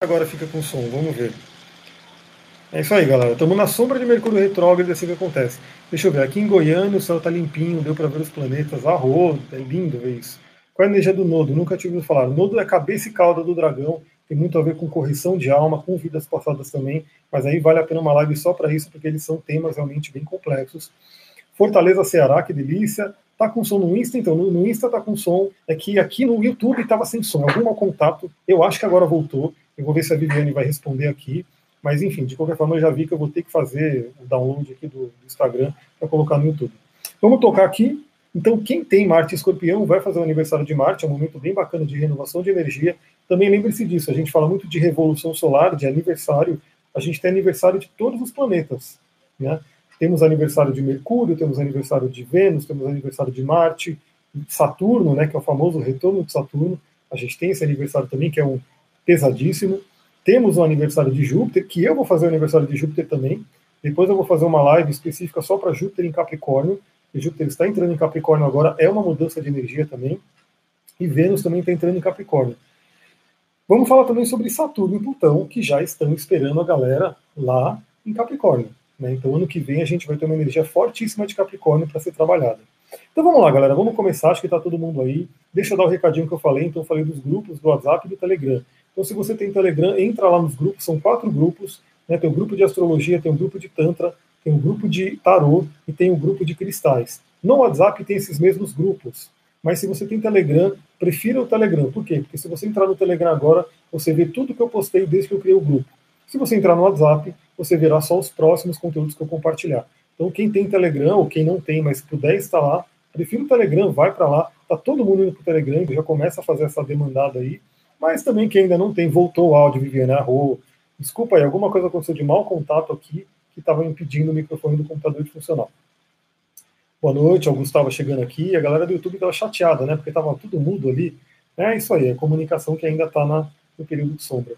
agora fica com som, vamos ver. É isso aí, galera. Estamos na sombra de Mercúrio retrógrado, é assim que acontece. Deixa eu ver, aqui em Goiânia o céu está limpinho, deu para ver os planetas. Arro, é lindo ver isso. Qual é a energia do nodo? Nunca tive ouvido falar. Nodo é a cabeça e cauda do dragão, tem muito a ver com correção de alma, com vidas passadas também, mas aí vale a pena uma live só para isso, porque eles são temas realmente bem complexos. Fortaleza Ceará, que delícia. Tá com som no Insta, então no, Insta tá com som. É que aqui no YouTube estava sem som, algum mau contato. Eu acho que agora voltou. Eu vou ver se a Viviane vai responder aqui. Mas enfim, de qualquer forma, eu já vi que eu vou ter que fazer o download aqui do, Instagram para colocar no YouTube. Vamos tocar aqui. Então, quem tem Marte Escorpião vai fazer o aniversário de Marte, é um momento bem bacana de renovação de energia. Também lembre-se disso, a gente fala muito de revolução solar, de aniversário. A gente tem aniversário de todos os planetas. Né? Temos aniversário de Mercúrio, temos aniversário de Vênus, temos aniversário de Marte, Saturno, né, que é o famoso retorno de Saturno. A gente tem esse aniversário também, que é um pesadíssimo. Temos o aniversário de Júpiter, que eu vou fazer o aniversário de Júpiter também. Depois eu vou fazer uma live específica só para Júpiter em Capricórnio. E Júpiter está entrando em Capricórnio agora, é uma mudança de energia também. E Vênus também está entrando em Capricórnio. Vamos falar também sobre Saturno e Plutão, que já estão esperando a galera lá em Capricórnio. Né? Então, ano que vem, a gente vai ter uma energia fortíssima de Capricórnio para ser trabalhada. Então, vamos lá, galera, vamos começar. Acho que está todo mundo aí. Deixa eu dar o recadinho que eu falei. Então, eu falei dos grupos do WhatsApp e do Telegram. Então, se você tem Telegram, entra lá nos grupos, são quatro grupos. Né? Tem o um grupo de astrologia, tem o um grupo de Tantra, tem o um grupo de tarô e tem o grupo de cristais. No WhatsApp tem esses mesmos grupos. Mas se você tem Telegram, prefira o Telegram. Por quê? Porque se você entrar no Telegram agora, você vê tudo que eu postei desde que eu criei o grupo. Se você entrar no WhatsApp, você verá só os próximos conteúdos que eu compartilhar. Então, quem tem Telegram, ou quem não tem, mas puder instalar, prefira o Telegram, vai para lá. Tá todo mundo indo para o Telegram, já começa a fazer essa demandada aí. Mas também quem ainda não tem, voltou o áudio, Viviane Arro. Desculpa aí, alguma coisa aconteceu de mau contato aqui que estava impedindo o microfone do computador de funcionar. Boa noite, Augusto estava chegando aqui. A galera do YouTube estava chateada, né? Porque estava tudo mudo ali. É isso aí, a comunicação que ainda está no período de sombra.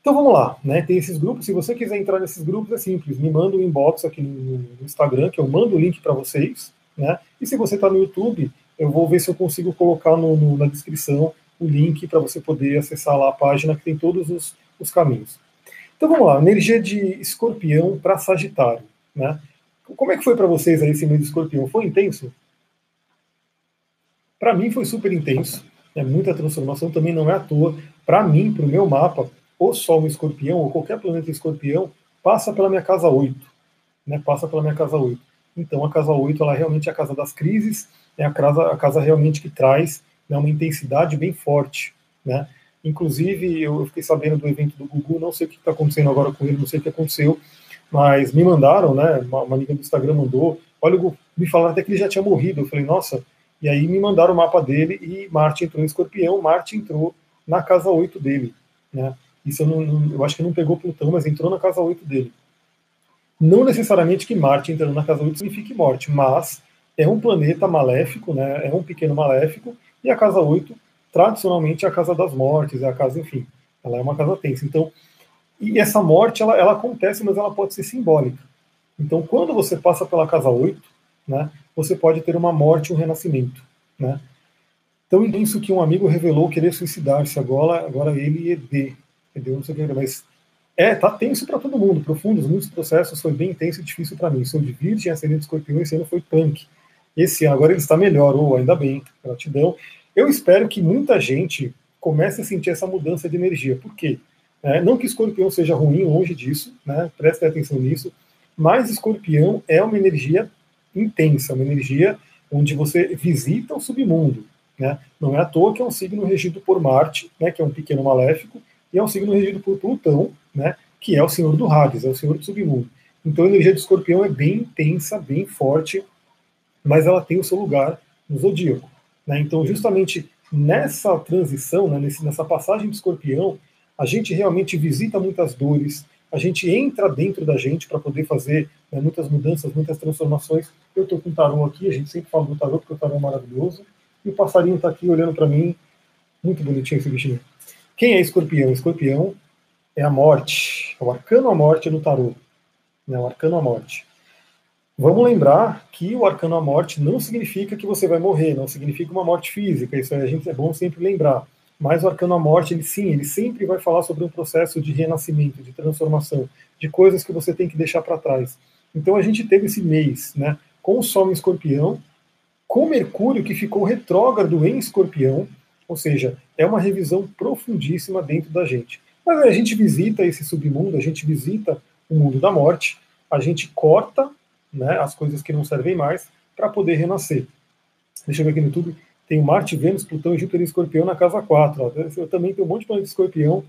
Então vamos lá, né? Tem esses grupos. Se você quiser entrar nesses grupos, é simples. Me manda um inbox aqui no, Instagram, que eu mando o link para vocês, né? E se você está no YouTube, eu vou ver se eu consigo colocar no, no, na descrição o link para você poder acessar lá a página que tem todos os, os caminhos. Então vamos lá, energia de escorpião para Sagitário. Né? Como é que foi para vocês aí esse mês de escorpião? Foi intenso? Para mim foi super intenso, é muita transformação, também não é à toa. Para mim, para o meu mapa, o Sol em escorpião, ou qualquer planeta em escorpião, passa pela minha casa 8. Né? Passa pela minha casa 8. Então a casa 8 ela realmente é a casa das crises, é a casa, a casa realmente que traz né, uma intensidade bem forte. Né? Inclusive, eu fiquei sabendo do evento do Gugu, não sei o que está acontecendo agora com ele, não sei o que aconteceu, mas me mandaram, né? Uma, uma amiga do Instagram mandou. Olha, me falaram até que ele já tinha morrido. Eu falei, nossa. E aí me mandaram o mapa dele e Marte entrou em escorpião, Marte entrou na casa 8 dele. Né? Isso eu, não, não, eu acho que não pegou Plutão, mas entrou na casa 8 dele. Não necessariamente que Marte entrando na casa 8 signifique morte, mas é um planeta maléfico, né? é um pequeno maléfico, e a casa 8, tradicionalmente, é a casa das mortes, é a casa, enfim, ela é uma casa tensa. Então, e essa morte, ela, ela acontece, mas ela pode ser simbólica. Então, quando você passa pela casa 8, né, você pode ter uma morte um renascimento. Né? Tão intenso que um amigo revelou querer suicidar-se agora, agora ele e ED. Entendeu? Não sei o que, mas é, tá tenso para todo mundo, profundos, muitos processos, foi bem intenso e difícil para mim. Sou de virgem, ascendente escorpião, esse ano foi punk. Esse agora ele está melhor, ou ainda bem, gratidão. Eu espero que muita gente comece a sentir essa mudança de energia. Por quê? É, não que escorpião seja ruim, longe disso, né? prestem atenção nisso, mas escorpião é uma energia intensa, uma energia onde você visita o submundo. Né? Não é à toa que é um signo regido por Marte, né, que é um pequeno maléfico, e é um signo regido por Plutão, né, que é o senhor do Hades, é o senhor do submundo. Então a energia de escorpião é bem intensa, bem forte, mas ela tem o seu lugar no zodíaco. Né? Então, justamente nessa transição, né, nessa passagem de escorpião, a gente realmente visita muitas dores, a gente entra dentro da gente para poder fazer né, muitas mudanças, muitas transformações. Eu estou com o tarô aqui, a gente sempre fala do tarô porque o tarô é maravilhoso, e o passarinho está aqui olhando para mim, muito bonitinho esse bichinho. Quem é escorpião? Escorpião é a morte, é o arcano à morte no tarô, né, o arcano à morte. Vamos lembrar que o arcano à morte não significa que você vai morrer, não significa uma morte física, isso a gente é bom sempre lembrar mas o arcano à morte, ele sim, ele sempre vai falar sobre um processo de renascimento, de transformação, de coisas que você tem que deixar para trás. Então a gente teve esse mês, né, com o Sol em Escorpião, com Mercúrio que ficou retrógrado em Escorpião, ou seja, é uma revisão profundíssima dentro da gente. Mas a gente visita esse submundo, a gente visita o mundo da morte, a gente corta né, as coisas que não servem mais para poder renascer. Deixa eu ver aqui no YouTube. Tem Marte, Vênus, Plutão e Júpiter em Escorpião na casa 4. Ó. Eu também tenho um monte de planeta de Escorpião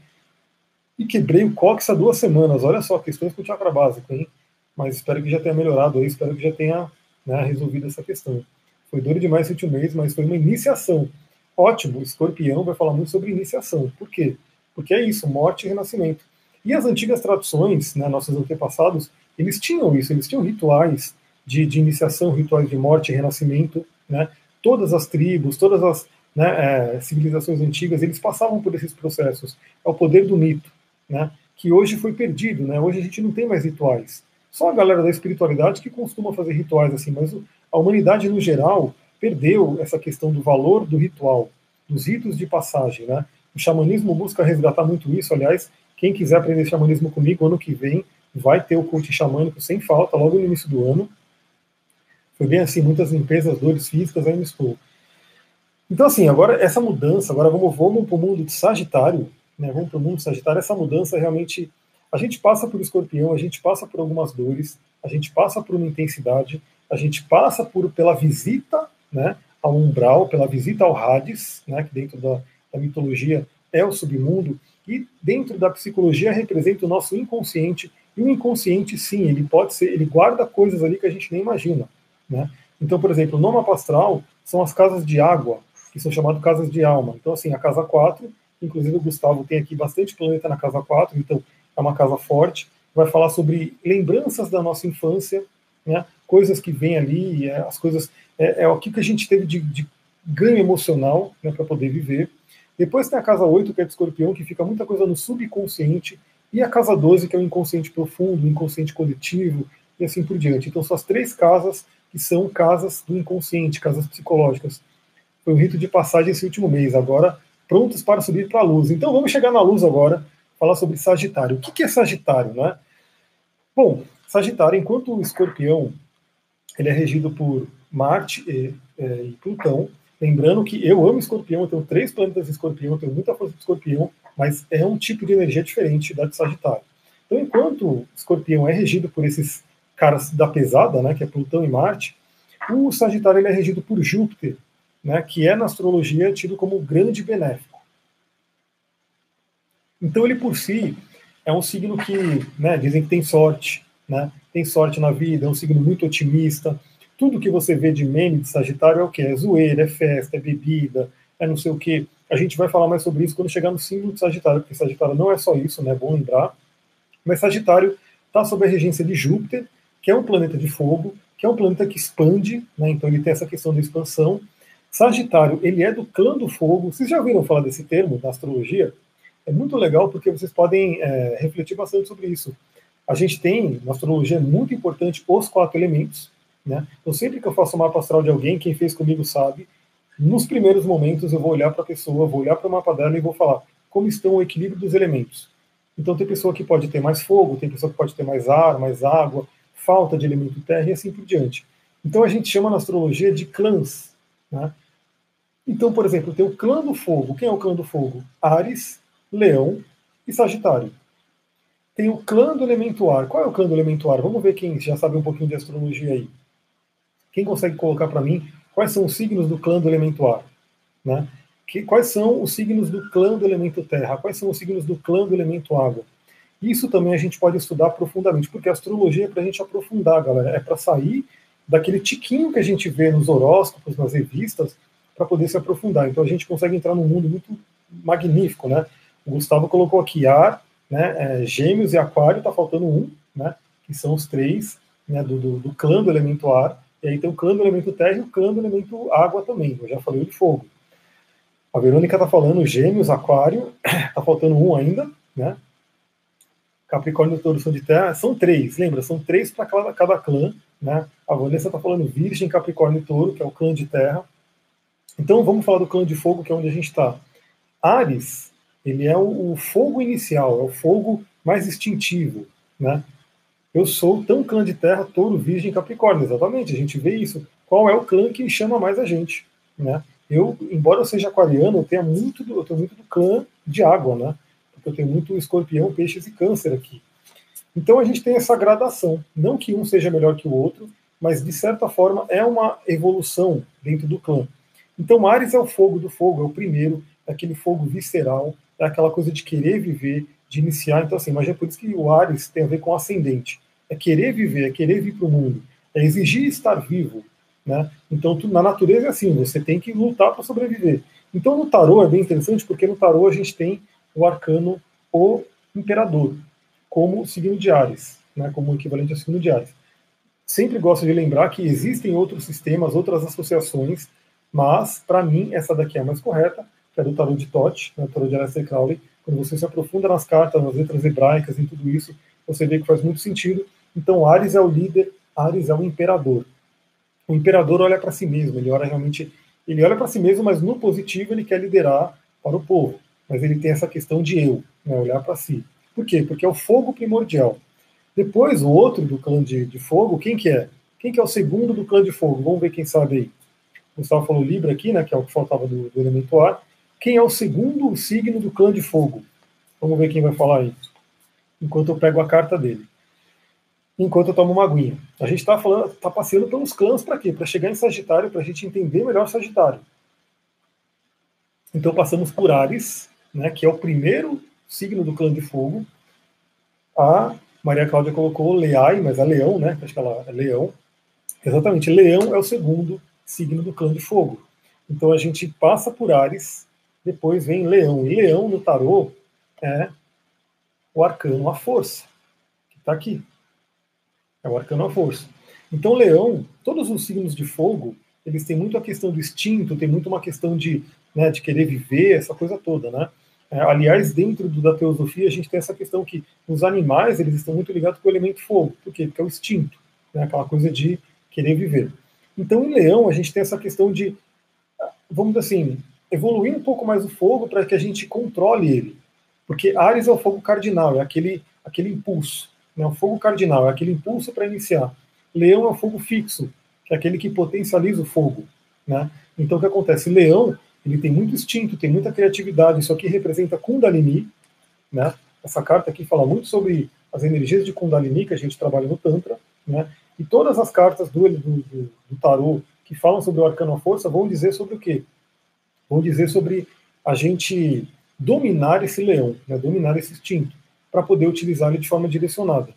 e quebrei o cóccix há duas semanas. Olha só, questões com o chakra básico, hein? Mas espero que já tenha melhorado aí, espero que já tenha né, resolvido essa questão. Foi duro demais esse último mês, mas foi uma iniciação. Ótimo, Escorpião vai falar muito sobre iniciação. Por quê? Porque é isso, morte e renascimento. E as antigas tradições, né, nossos antepassados, eles tinham isso, eles tinham rituais de, de iniciação, rituais de morte e renascimento, né? todas as tribos, todas as né, é, civilizações antigas, eles passavam por esses processos. É o poder do mito, né, que hoje foi perdido. Né? Hoje a gente não tem mais rituais. Só a galera da espiritualidade que costuma fazer rituais assim, mas a humanidade no geral perdeu essa questão do valor do ritual, dos ritos de passagem. Né? O xamanismo busca resgatar muito isso. Aliás, quem quiser aprender xamanismo comigo, ano que vem, vai ter o culto xamânico sem falta, logo no início do ano. Foi bem assim, muitas limpezas, dores físicas, me estou. Então, assim, agora essa mudança, agora vamos, vamos para o mundo de Sagitário, né? Vamos para o mundo de Sagitário, essa mudança realmente. A gente passa por escorpião, a gente passa por algumas dores, a gente passa por uma intensidade, a gente passa por pela visita né, ao umbral, pela visita ao Hades, né, que dentro da, da mitologia é o submundo, e dentro da psicologia representa o nosso inconsciente, e o inconsciente, sim, ele pode ser, ele guarda coisas ali que a gente nem imagina. Né? Então, por exemplo, no mapa astral são as casas de água, que são chamadas casas de alma. Então, assim, a casa 4, inclusive o Gustavo tem aqui bastante planeta na casa 4, então é uma casa forte, vai falar sobre lembranças da nossa infância, né? coisas que vêm ali, é, as coisas, é, é o que a gente teve de, de ganho emocional né, para poder viver. Depois tem a casa 8, que é de escorpião, que fica muita coisa no subconsciente, e a casa 12, que é o inconsciente profundo, o inconsciente coletivo, e assim por diante. Então, são as três casas que são casas do inconsciente, casas psicológicas. Foi um rito de passagem esse último mês, agora prontos para subir para a luz. Então vamos chegar na luz agora, falar sobre Sagitário. O que é Sagitário, né? Bom, Sagitário, enquanto o escorpião ele é regido por Marte e, é, e Plutão, lembrando que eu amo escorpião, eu tenho três planetas de escorpião, eu tenho muita força de escorpião, mas é um tipo de energia diferente da de Sagitário. Então, enquanto escorpião é regido por esses caras da pesada, né, que é Plutão e Marte, o Sagitário é regido por Júpiter, né, que é na astrologia tido como grande benéfico. Então ele por si é um signo que, né, dizem que tem sorte, né, tem sorte na vida, é um signo muito otimista. Tudo que você vê de meme de Sagitário é o que? É zoeira, é festa, é bebida, é não sei o que. A gente vai falar mais sobre isso quando chegar no símbolo de Sagitário, porque Sagitário não é só isso, né? É bom lembrar. Mas Sagitário está sob a regência de Júpiter, que é um planeta de fogo, que é um planeta que expande, né, então ele tem essa questão da expansão. Sagitário, ele é do clã do fogo. Vocês já ouviram falar desse termo na astrologia? É muito legal porque vocês podem é, refletir bastante sobre isso. A gente tem, na astrologia, é muito importante os quatro elementos. Né? Então, sempre que eu faço um mapa astral de alguém, quem fez comigo sabe, nos primeiros momentos eu vou olhar para a pessoa, vou olhar para o mapa dela e vou falar como estão o equilíbrio dos elementos. Então, tem pessoa que pode ter mais fogo, tem pessoa que pode ter mais ar, mais água, falta de elemento terra e assim por diante. Então a gente chama na astrologia de clãs. Né? Então, por exemplo, tem o clã do fogo. Quem é o clã do fogo? Ares, Leão e Sagitário. Tem o clã do elemento ar. Qual é o clã do elemento ar? Vamos ver quem já sabe um pouquinho de astrologia aí. Quem consegue colocar para mim quais são os signos do clã do elemento ar? Né? Que, quais são os signos do clã do elemento terra? Quais são os signos do clã do elemento água? Isso também a gente pode estudar profundamente, porque a astrologia é para a gente aprofundar, galera. É para sair daquele tiquinho que a gente vê nos horóscopos, nas revistas, para poder se aprofundar. Então a gente consegue entrar num mundo muito magnífico, né? O Gustavo colocou aqui ar, né? É, gêmeos e aquário, está faltando um, né? Que são os três né, do, do, do, clã do elemento ar. E aí tem o do elemento terra e o do elemento água também. Eu já falei de fogo. A Verônica está falando gêmeos, aquário, está faltando um ainda, né? Capricórnio Touro são de terra, são três, lembra? São três para cada, cada, clã, né? A Vanessa está falando Virgem, Capricórnio e Touro, que é o clã de terra. Então vamos falar do clã de fogo, que é onde a gente está. Ares, ele é o, o fogo inicial, é o fogo mais instintivo, né? Eu sou tão clã de terra, touro, virgem, capricórnio, exatamente, a gente vê isso. Qual é o clã que chama mais a gente, né? Eu, embora eu seja aquariano, eu tenho muito do, eu tenho muito do clã de água, né? Porque eu tenho muito escorpião, peixes e câncer aqui. Então a gente tem essa gradação, não que um seja melhor que o outro, mas de certa forma é uma evolução dentro do clã. Então Ares é o fogo do fogo, é o primeiro, é aquele fogo visceral, é aquela coisa de querer viver, de iniciar. Então, assim, mas é por isso que o Ares tem a ver com ascendente. É querer viver, é querer vir para o mundo, é exigir estar vivo. Né? Então, tu, na natureza é assim, você tem que lutar para sobreviver. Então, no tarô é bem interessante, porque no tarô a gente tem o arcano o imperador, como signo de Ares, né, como equivalente ao signo de Ares. Sempre gosto de lembrar que existem outros sistemas, outras associações, mas, para mim, essa daqui é a mais correta, que é do tarô de Tote, né, o tarô de Aleister Crowley, quando você se aprofunda nas cartas, nas letras hebraicas e tudo isso, você vê que faz muito sentido. Então, Ares é o líder, Ares é o imperador. O imperador olha para si mesmo, ele olha realmente, ele olha para si mesmo, mas no positivo ele quer liderar para o povo. Mas ele tem essa questão de eu, né, olhar para si. Por quê? Porque é o fogo primordial. Depois, o outro do clã de, de fogo, quem que é? Quem que é o segundo do clã de fogo? Vamos ver quem sabe aí. O Gustavo falou Libra aqui, né, que é o que faltava do, do elemento ar. Quem é o segundo signo do clã de fogo? Vamos ver quem vai falar aí. Enquanto eu pego a carta dele. Enquanto eu tomo uma aguinha. A gente está falando, tá passeando pelos clãs para quê? Para chegar em Sagitário, para a gente entender melhor Sagitário. Então passamos por Ares, né, que é o primeiro signo do clã de fogo. A Maria Cláudia colocou Leai, mas é leão, né? Acho que ela é leão. Exatamente, leão é o segundo signo do clã de fogo. Então a gente passa por Ares, depois vem Leão. E Leão no tarô é o arcano a força, que está aqui. É o arcano a força. Então, Leão, todos os signos de fogo, eles têm muito a questão do instinto, tem muito uma questão de, né, de querer viver, essa coisa toda, né? É, aliás, dentro do, da teosofia, a gente tem essa questão que os animais, eles estão muito ligados com o elemento fogo. Por quê? Porque é o instinto, né? aquela coisa de querer viver. Então, em Leão, a gente tem essa questão de, vamos dizer assim, evoluir um pouco mais o fogo para que a gente controle ele. Porque Ares é o fogo cardinal, é aquele, aquele impulso. Né? O fogo cardinal é aquele impulso para iniciar. Leão é o fogo fixo, que é aquele que potencializa o fogo. Né? Então o que acontece? Leão ele tem muito instinto, tem muita criatividade. Isso aqui representa Kundalini. Né? Essa carta aqui fala muito sobre as energias de Kundalini que a gente trabalha no Tantra. Né? E todas as cartas do, do, do, do tarô que falam sobre o arcano à força vão dizer sobre o quê? Vão dizer sobre a gente dominar esse leão, né, dominar esse instinto, para poder utilizar ele de forma direcionada.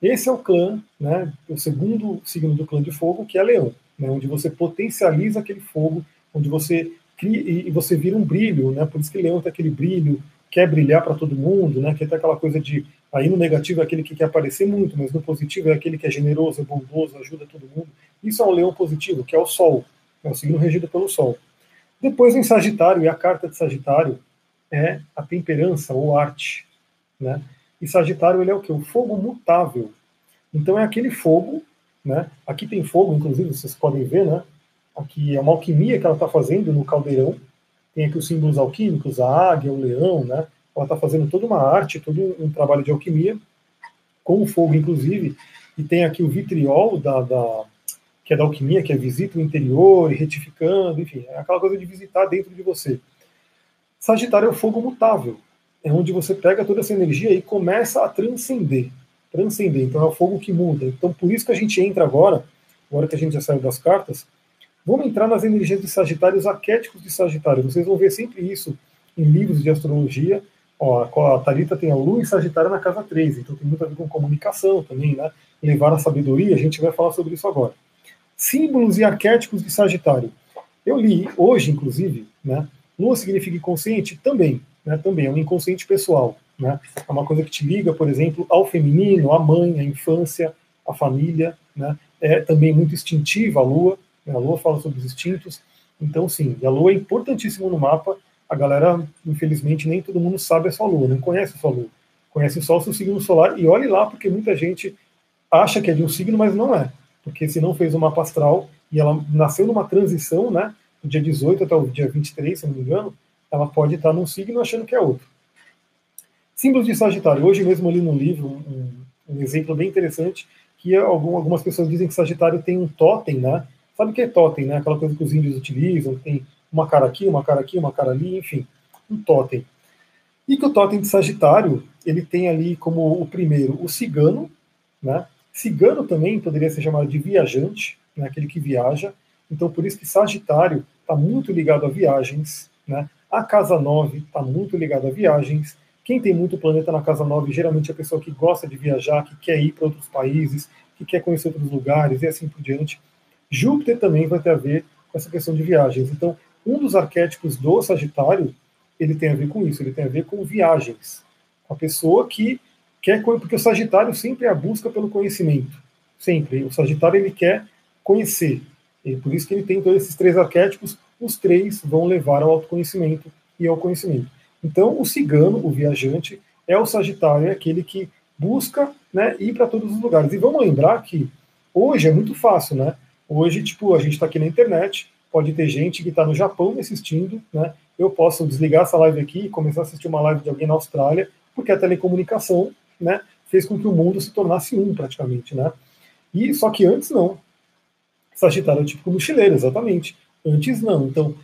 Esse é o clã, né, o segundo signo do clã de fogo, que é leão, né, onde você potencializa aquele fogo, onde você cria e você vira um brilho, né, por isso que leão tem aquele brilho, quer brilhar para todo mundo, né, que tem aquela coisa de, aí no negativo é aquele que quer aparecer muito, mas no positivo é aquele que é generoso, é bondoso, ajuda todo mundo. Isso é um leão positivo, que é o sol, é o signo regido pelo sol. Depois em Sagitário, e a carta de Sagitário é a temperança ou arte, né? E Sagitário ele é o que? O fogo mutável. Então é aquele fogo, né? Aqui tem fogo, inclusive, vocês podem ver, né? Aqui é uma alquimia que ela está fazendo no caldeirão. Tem aqui os símbolos alquímicos, a águia, o leão, né? Ela está fazendo toda uma arte, todo um trabalho de alquimia, com o fogo, inclusive. E tem aqui o vitriol da, da que é da alquimia, que é visita o interior e retificando, enfim, é aquela coisa de visitar dentro de você. Sagitário é o fogo mutável, é onde você pega toda essa energia e começa a transcender. Transcender, então é o fogo que muda. Então por isso que a gente entra agora, agora que a gente já saiu das cartas, vamos entrar nas energias de Sagitário, os arquétipos de Sagitário. Vocês vão ver sempre isso em livros de astrologia. Ó, a Thalita tem a Lua em Sagitário na casa 3, então tem muito a ver com comunicação também, né? Levar a sabedoria, a gente vai falar sobre isso agora símbolos e arquétipos de Sagitário. Eu li hoje, inclusive, né? Lua significa inconsciente? Também, né? Também é um inconsciente pessoal, né? É uma coisa que te liga, por exemplo, ao feminino, à mãe, à infância, à família, né? É também muito instintiva a Lua. Né? A Lua fala sobre os instintos. Então, sim, a Lua é importantíssimo no mapa. A galera, infelizmente, nem todo mundo sabe a sua Lua, não conhece a sua Lua. Conhece só o seu signo solar e olhe lá, porque muita gente acha que é de um signo, mas não é porque se não fez o mapa astral, e ela nasceu numa transição, né, do dia 18 até o dia 23, se não me engano, ela pode estar num signo achando que é outro. Símbolos de Sagitário. Hoje mesmo ali no livro, um, um exemplo bem interessante, que algumas pessoas dizem que Sagitário tem um totem, né? Sabe o que é totem, né? Aquela coisa que os índios utilizam, tem uma cara aqui, uma cara aqui, uma cara ali, enfim, um totem. E que o totem de Sagitário, ele tem ali como o primeiro o cigano, né? Cigano também poderia ser chamado de viajante, né? aquele que viaja. Então, por isso que Sagitário está muito ligado a viagens, né? A casa 9 está muito ligada a viagens. Quem tem muito planeta na casa 9 geralmente é a pessoa que gosta de viajar, que quer ir para outros países, que quer conhecer outros lugares e assim por diante. Júpiter também vai ter a ver com essa questão de viagens. Então, um dos arquétipos do Sagitário, ele tem a ver com isso, ele tem a ver com viagens. A pessoa que quer, porque o Sagitário sempre é a busca pelo conhecimento. Sempre. O Sagitário, ele quer conhecer. E por isso que ele tem todos esses três arquétipos, os três vão levar ao autoconhecimento e ao conhecimento. Então, o cigano, o viajante, é o Sagitário, é aquele que busca né, ir para todos os lugares. E vamos lembrar que hoje é muito fácil, né? Hoje, tipo, a gente está aqui na internet, pode ter gente que está no Japão me assistindo, né? Eu posso desligar essa live aqui e começar a assistir uma live de alguém na Austrália, porque a telecomunicação, né, fez com que o mundo se tornasse um praticamente, né? E só que antes não. Sagitário é o típico mochileiro, exatamente. Antes não. Então,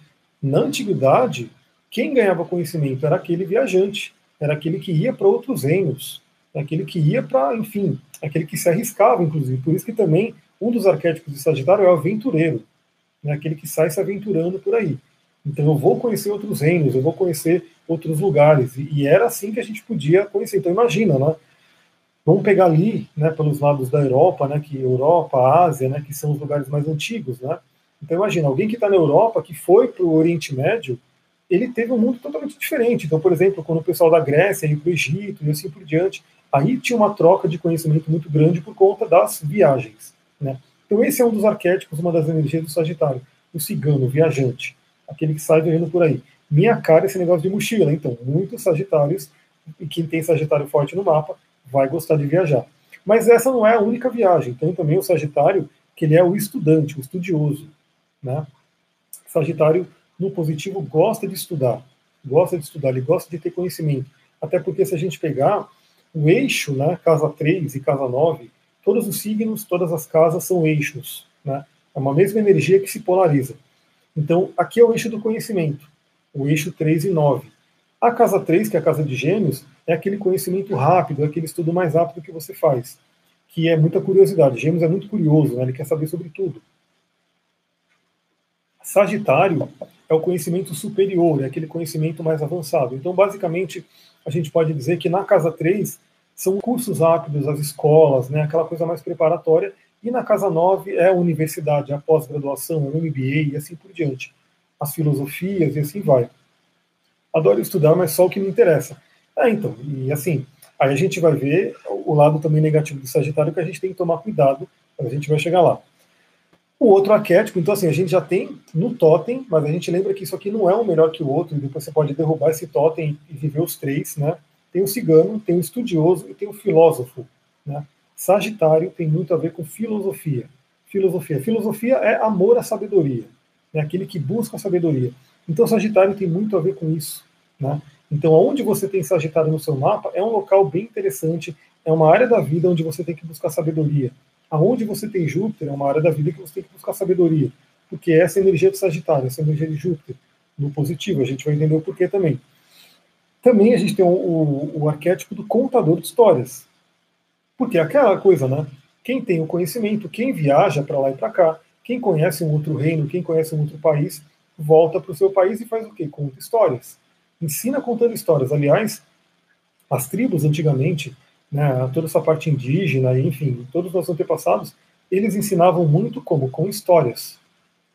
na antiguidade, quem ganhava conhecimento era aquele viajante, era aquele que ia para outros reinos, aquele que ia para, enfim, aquele que se arriscava, inclusive. Por isso que também um dos arquétipos de Sagitário é o aventureiro, né, aquele que sai se aventurando por aí. Então eu vou conhecer outros reinos, eu vou conhecer outros lugares. E, era assim que a gente podia conhecer. Então imagina, né? Vamos pegar ali, né, pelos lados da Europa, né, que Europa, Ásia, né, que são os lugares mais antigos, né? Então imagina, alguém que está na Europa, que foi para o Oriente Médio, ele teve um mundo totalmente diferente. Então, por exemplo, quando o pessoal da Grécia ia para o Egito e assim por diante, aí tinha uma troca de conhecimento muito grande por conta das viagens. Né? Então esse é um dos arquétipos, uma das energias do Sagitário, o cigano, o viajante, aquele que sai viajando por aí. Minha cara esse negócio de mochila, então muitos Sagitários, e quem tem Sagitário forte no mapa, vai gostar de viajar. Mas essa não é a única viagem, tem também o Sagitário, que ele é o estudante, o estudioso. Né? Sagitário, no positivo, gosta de estudar, gosta de estudar, ele gosta de ter conhecimento. Até porque se a gente pegar o eixo, né, casa 3 e casa 9, todos os signos, todas as casas são eixos. Né? É uma mesma energia que se polariza. Então, aqui é o eixo do conhecimento, o eixo 3 e 9. A casa 3, que é a casa de gêmeos, é aquele conhecimento rápido, é aquele estudo mais rápido que você faz, que é muita curiosidade. Gêmeos é muito curioso, né? ele quer saber sobre tudo. Sagitário é o conhecimento superior, é aquele conhecimento mais avançado. Então, basicamente, a gente pode dizer que na casa 3 são cursos rápidos, as escolas, né, aquela coisa mais preparatória, e na casa 9 é a universidade, a pós-graduação, o MBA e assim por diante. As filosofias e assim vai. Adoro estudar, mas só o que me interessa. É, então, e assim, aí a gente vai ver o lado também negativo do Sagitário que a gente tem que tomar cuidado, a gente vai chegar lá. O outro arquétipo, então assim, a gente já tem no totem, mas a gente lembra que isso aqui não é um melhor que o outro, e depois você pode derrubar esse totem e viver os três, né? Tem o cigano, tem o estudioso e tem o filósofo, né? Sagitário tem muito a ver com filosofia. Filosofia. Filosofia é amor à sabedoria, é aquele que busca a sabedoria. Então, Sagitário tem muito a ver com isso. Né? Então, onde você tem Sagitário no seu mapa é um local bem interessante, é uma área da vida onde você tem que buscar sabedoria. Aonde você tem Júpiter é uma área da vida que você tem que buscar sabedoria, porque essa é energia de Sagitário, essa é energia de Júpiter, no positivo. A gente vai entender o porquê também. Também a gente tem o, o, o arquétipo do contador de histórias. Porque é aquela coisa, né? Quem tem o conhecimento, quem viaja para lá e para cá, quem conhece um outro reino, quem conhece um outro país, volta para o seu país e faz o quê? Conta histórias. Ensina contando histórias. Aliás, as tribos antigamente, né, toda essa parte indígena, enfim, todos os nossos antepassados, eles ensinavam muito como? Com histórias.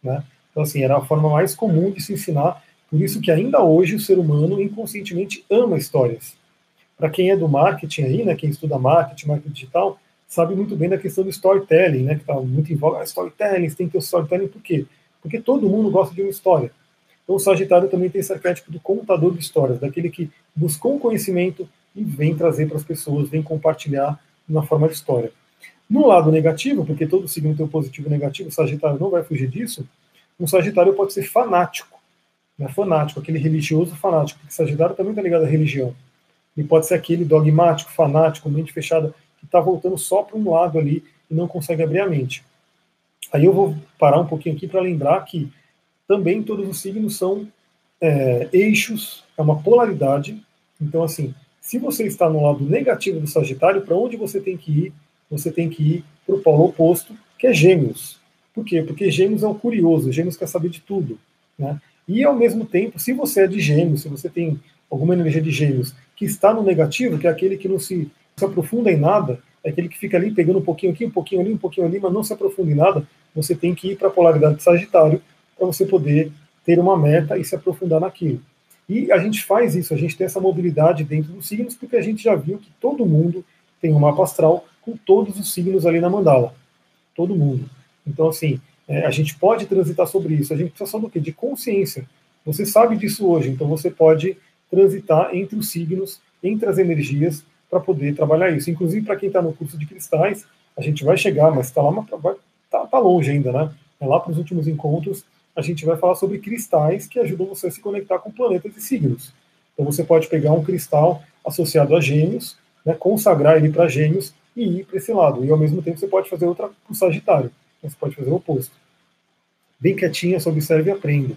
Né? Então, assim, era a forma mais comum de se ensinar. Por isso que ainda hoje o ser humano inconscientemente ama histórias. Para quem é do marketing aí, né, quem estuda marketing, marketing digital, sabe muito bem da questão do storytelling, né, que está muito em voga. Ah, storytelling, tem que ter o storytelling por quê? Porque todo mundo gosta de uma história. Então o Sagitário também tem esse arquétipo do contador de histórias, daquele que buscou um conhecimento e vem trazer para as pessoas, vem compartilhar na forma de história. No lado negativo, porque todo signo tem um positivo e negativo, o Sagitário não vai fugir disso, um Sagitário pode ser fanático. né, fanático, aquele religioso fanático, porque Sagitário também está ligado à religião. E pode ser aquele dogmático, fanático, mente fechada, que está voltando só para um lado ali e não consegue abrir a mente. Aí eu vou parar um pouquinho aqui para lembrar que também todos os signos são é, eixos, é uma polaridade. Então, assim, se você está no lado negativo do Sagitário, para onde você tem que ir? Você tem que ir para o polo oposto, que é Gêmeos. Por quê? Porque Gêmeos é um curioso, Gêmeos quer saber de tudo. Né? E ao mesmo tempo, se você é de Gêmeos, se você tem alguma energia de Gêmeos que está no negativo, que é aquele que não se, se aprofunda em nada, é aquele que fica ali pegando um pouquinho aqui, um pouquinho ali, um pouquinho ali, mas não se aprofunda em nada, você tem que ir para a polaridade de Sagitário para você poder ter uma meta e se aprofundar naquilo. E a gente faz isso, a gente tem essa mobilidade dentro dos signos, porque a gente já viu que todo mundo tem um mapa astral com todos os signos ali na mandala. Todo mundo. Então, assim, é, a gente pode transitar sobre isso. A gente precisa só do quê? De consciência. Você sabe disso hoje, então você pode transitar entre os signos, entre as energias, para poder trabalhar isso. Inclusive, para quem está no curso de cristais, a gente vai chegar, mas está lá, tá, tá longe ainda, né? É lá para os últimos encontros, a gente vai falar sobre cristais que ajudam você a se conectar com planetas e signos. Então você pode pegar um cristal associado a gêmeos, né, consagrar ele para gêmeos e ir para esse lado. E ao mesmo tempo você pode fazer outra para o Sagitário. Você pode fazer o oposto. Bem quietinha, só observe e aprenda.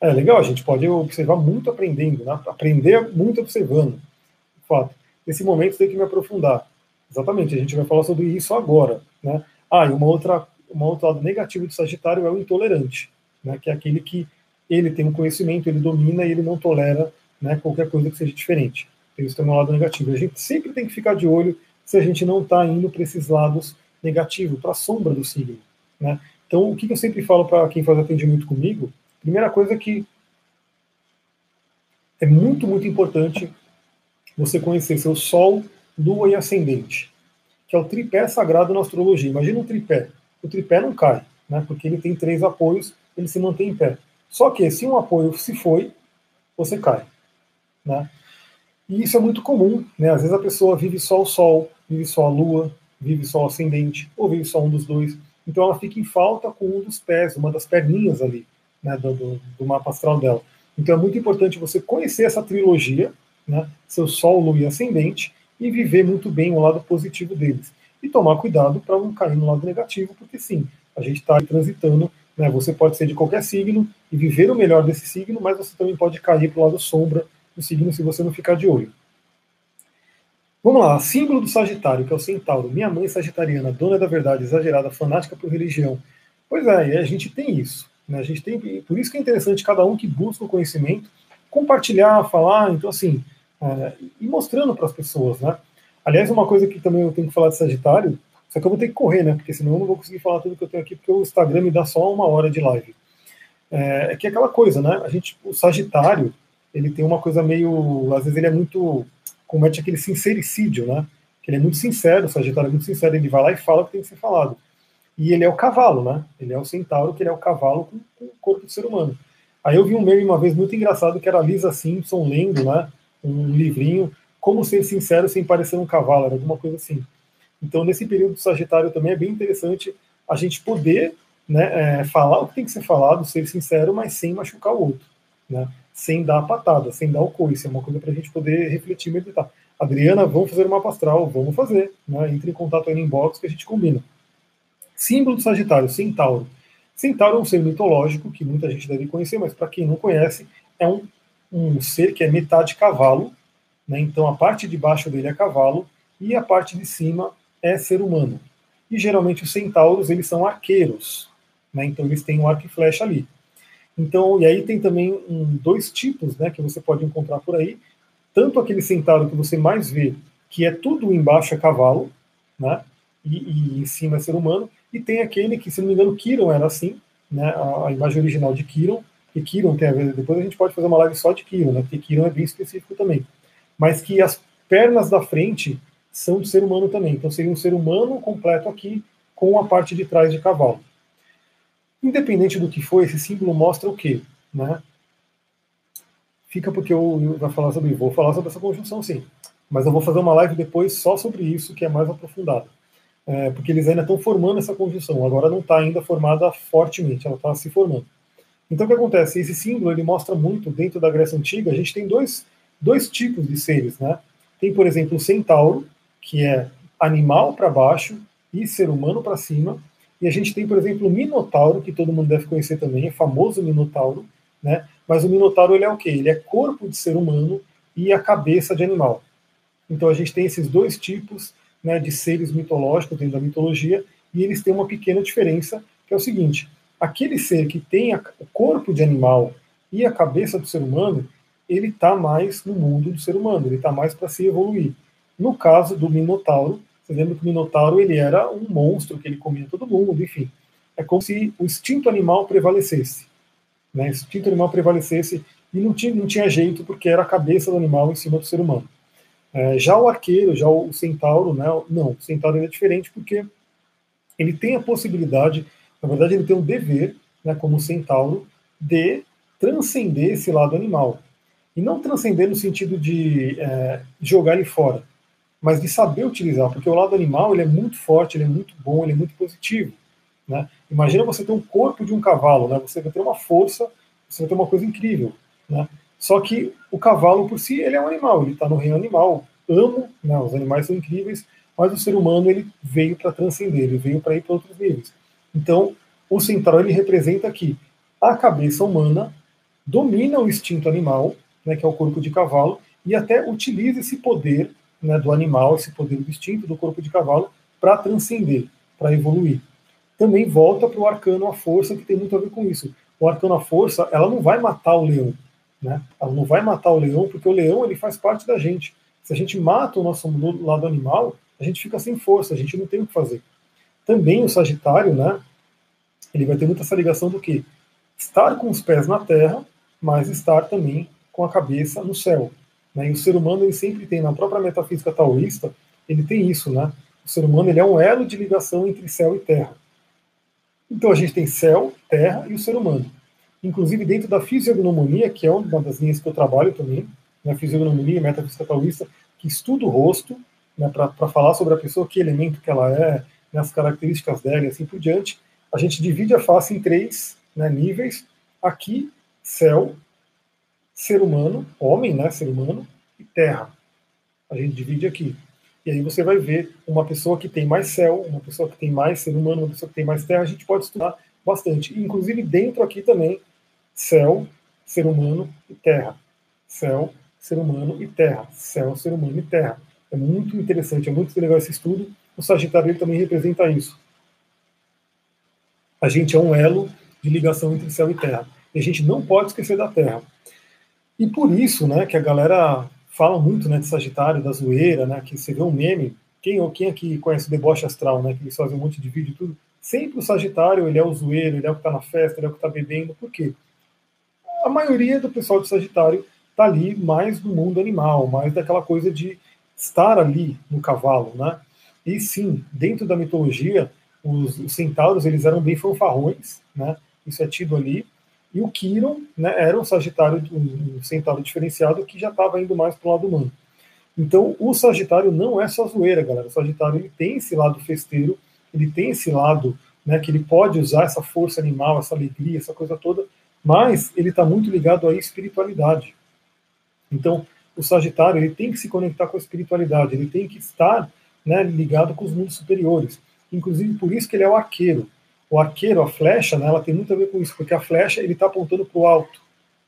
É legal, a gente pode observar muito aprendendo, né? aprender muito observando. Fato, nesse momento tem que me aprofundar. Exatamente, a gente vai falar sobre isso agora. Né? Ah, e uma outra, uma outra lado negativo do Sagitário é o intolerante né, que é aquele que ele tem um conhecimento, ele domina e ele não tolera né, qualquer coisa que seja diferente. Isso tem um lado negativo. A gente sempre tem que ficar de olho se a gente não está indo para esses lados negativos, para a sombra do signo. Né? Então, o que eu sempre falo para quem faz atendimento comigo, primeira coisa é que é muito, muito importante você conhecer seu Sol, Lua e Ascendente, que é o tripé sagrado na astrologia. Imagina um tripé. O tripé não cai, né, porque ele tem três apoios ele se mantém em pé. Só que se um apoio se foi, você cai. Né? E isso é muito comum. Né? Às vezes a pessoa vive só o Sol, vive só a Lua, vive só o ascendente, ou vive só um dos dois. Então ela fica em falta com um dos pés, uma das perninhas ali, né, do, do, do mapa astral dela. Então é muito importante você conhecer essa trilogia, né, seu Sol, Lua e Ascendente, e viver muito bem o lado positivo deles. E tomar cuidado para não cair no lado negativo, porque sim, a gente está transitando né? Você pode ser de qualquer signo e viver o melhor desse signo, mas você também pode cair para o lado sombra do signo se você não ficar de olho. Vamos lá, símbolo do Sagitário, que é o centauro. Minha mãe sagitariana, dona da verdade, exagerada, fanática por religião. Pois é, a gente tem isso. Né? A gente tem, por isso que é interessante cada um que busca o conhecimento compartilhar, falar, então assim, é, e mostrando para as pessoas, né? Aliás, uma coisa que também eu tenho que falar de Sagitário só que eu vou ter que correr, né? Porque senão eu não vou conseguir falar tudo que eu tenho aqui, porque o Instagram me dá só uma hora de live. É, é que é aquela coisa, né? A gente, o Sagitário, ele tem uma coisa meio. Às vezes ele é muito. comete aquele sincericídio, né? Que ele é muito sincero, o Sagitário é muito sincero, ele vai lá e fala o que tem que ser falado. E ele é o cavalo, né? Ele é o centauro, que ele é o cavalo com, com o corpo do ser humano. Aí eu vi um meme uma vez muito engraçado que era a Lisa Simpson lendo, né? Um livrinho, Como Ser Sincero Sem Parecer um Cavalo, era alguma coisa assim. Então, nesse período do Sagitário também é bem interessante a gente poder né, é, falar o que tem que ser falado, ser sincero, mas sem machucar o outro, né? sem dar a patada, sem dar o coice. É uma coisa para a gente poder refletir e meditar. Adriana, vamos fazer uma pastral, vamos fazer. Né? Entre em contato aí no inbox que a gente combina. Símbolo do Sagitário, Centauro. Centauro é um ser mitológico que muita gente deve conhecer, mas para quem não conhece, é um, um ser que é metade cavalo. Né? Então a parte de baixo dele é cavalo e a parte de cima é ser humano. E geralmente os centauros eles são arqueiros, né? então eles têm um arco e flecha ali. Então, e aí tem também um, dois tipos né, que você pode encontrar por aí. Tanto aquele centauro que você mais vê, que é tudo embaixo é cavalo, né? E, e, em cima é ser humano. E tem aquele que, se não me engano, Kiron era assim, né? A, a imagem original de Kiron. E Kiron tem a ver, depois a gente pode fazer uma live só de Kiron, né? Porque Kiron é bem específico também. Mas que as pernas da frente são de ser humano também. Então seria um ser humano completo aqui com a parte de trás de cavalo. Independente do que for, esse símbolo mostra o quê? Né? Fica porque eu, eu vou falar sobre, vou falar sobre essa conjunção sim, mas eu vou fazer uma live depois só sobre isso, que é mais aprofundada. É, porque eles ainda estão formando essa conjunção, agora não está ainda formada fortemente, ela está se formando. Então o que acontece? Esse símbolo ele mostra muito dentro da Grécia Antiga, a gente tem dois, dois tipos de seres, né? Tem, por exemplo, o centauro, que é animal para baixo e ser humano para cima. E a gente tem, por exemplo, o minotauro, que todo mundo deve conhecer também, é famoso minotauro, né? Mas o minotauro ele é o quê? Ele é corpo de ser humano e a cabeça de animal. Então a gente tem esses dois tipos né, de seres mitológicos dentro da mitologia e eles têm uma pequena diferença, que é o seguinte: aquele ser que tem a, o corpo de animal e a cabeça do ser humano, ele está mais no mundo do ser humano, ele está mais para se evoluir. No caso do Minotauro, você lembra que o Minotauro ele era um monstro que ele comia todo mundo, enfim. É como se o instinto animal prevalecesse. Né? O instinto animal prevalecesse e não tinha, não tinha jeito porque era a cabeça do animal em cima do ser humano. É, já o arqueiro, já o centauro, né? não, o centauro é diferente porque ele tem a possibilidade, na verdade ele tem um dever, né, como centauro, de transcender esse lado animal. E não transcender no sentido de é, jogar ele fora, mas de saber utilizar, porque o lado animal ele é muito forte, ele é muito bom, ele é muito positivo. Né? Imagina você ter um corpo de um cavalo, né? você vai ter uma força, você vai ter uma coisa incrível. Né? Só que o cavalo por si ele é um animal, ele está no reino animal. Amo, né? os animais são incríveis, mas o ser humano ele veio para transcender, ele veio para ir para outros níveis. Então, o central ele representa aqui a cabeça humana domina o instinto animal né, que é o corpo de cavalo, e até utiliza esse poder né, do animal, esse poder distinto do corpo de cavalo, para transcender, para evoluir. Também volta para o arcano a força, que tem muito a ver com isso. O arcano a força, ela não vai matar o leão, né? Ela não vai matar o leão, porque o leão ele faz parte da gente. Se a gente mata o nosso lado animal, a gente fica sem força, a gente não tem o que fazer. Também o Sagitário, né? Ele vai ter muita essa ligação do que estar com os pés na terra, mas estar também com a cabeça no céu. Né? E o ser humano ele sempre tem, na própria metafísica taoísta, ele tem isso, né? O ser humano ele é um elo de ligação entre céu e terra. Então a gente tem céu, terra e o ser humano. Inclusive dentro da fisiognomonia, que é uma das linhas que eu trabalho também, né? fisiognomonia, metafísica taoísta, que estuda o rosto, né, para falar sobre a pessoa, que elemento que ela é, né, as características dela e assim por diante, a gente divide a face em três né, níveis. Aqui, céu, ser humano, homem, né, ser humano, e terra. A gente divide aqui. E aí você vai ver uma pessoa que tem mais céu, uma pessoa que tem mais ser humano, uma pessoa que tem mais terra, a gente pode estudar bastante. Inclusive dentro aqui também, céu, ser humano e terra. Céu, ser humano e terra. Céu, ser humano e terra. É muito interessante, é muito legal esse estudo. O Sagitário também representa isso. A gente é um elo de ligação entre céu e terra. E a gente não pode esquecer da terra. E por isso, né, que a galera fala muito, né, de Sagitário, da zoeira, né, que você vê um meme, quem, quem aqui conhece o deboche astral, né, que eles fazem um monte de vídeo e tudo, sempre o Sagitário, ele é o zoeiro, ele é o que está na festa, ele é o que está bebendo, por quê? A maioria do pessoal do Sagitário está ali mais no mundo animal, mais daquela coisa de estar ali no cavalo, né? E sim, dentro da mitologia, os, os centauros, eles eram bem fanfarrões, né? Isso é tido ali, e o Quiron né, era um Sagitário, um centauro diferenciado que já estava indo mais para o lado humano. Então, o Sagitário não é só zoeira, galera. O Sagitário ele tem esse lado festeiro, ele tem esse lado né, que ele pode usar essa força animal, essa alegria, essa coisa toda, mas ele está muito ligado à espiritualidade. Então, o Sagitário ele tem que se conectar com a espiritualidade, ele tem que estar né, ligado com os mundos superiores. Inclusive, por isso que ele é o arqueiro o arqueiro, a flecha, né, ela tem muito a ver com isso, porque a flecha ele está apontando para o alto.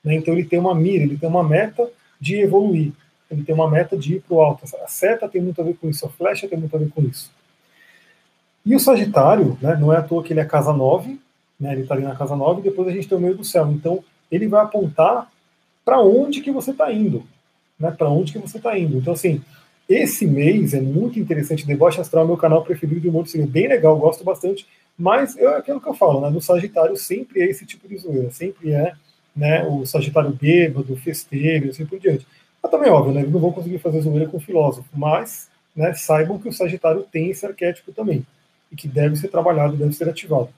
Né, então ele tem uma mira, ele tem uma meta de evoluir, ele tem uma meta de ir para o alto. A seta tem muito a ver com isso, a flecha tem muito a ver com isso. E o Sagitário, né, não é à toa que ele é casa 9, né, ele está ali na casa 9, e depois a gente tem o meio do céu. Então ele vai apontar para onde que você está indo. Né, para onde que você está indo. Então, assim, esse mês é muito interessante. Deboche Astral é meu canal preferido de um monte de bem legal, gosto bastante. Mas é aquilo que eu falo, né? No Sagitário sempre é esse tipo de zoeira, sempre é né, o Sagitário bêbado, festeiro e assim por diante. Mas também, óbvio, né, eles não vão conseguir fazer zoeira com filósofo, mas né, saibam que o Sagitário tem esse arquétipo também, e que deve ser trabalhado, deve ser ativado.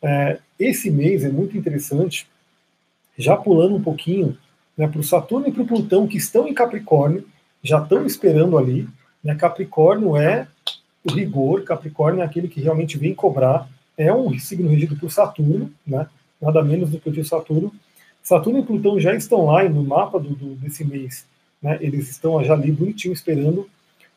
É, esse mês é muito interessante, já pulando um pouquinho né, para o Saturno e para o Plutão, que estão em Capricórnio, já estão esperando ali. Né, Capricórnio é o rigor, Capricórnio é aquele que realmente vem cobrar, é um signo regido por Saturno, né? nada menos do que o de Saturno. Saturno e Plutão já estão lá no mapa do, do, desse mês, né? eles estão já ali bonitinho esperando.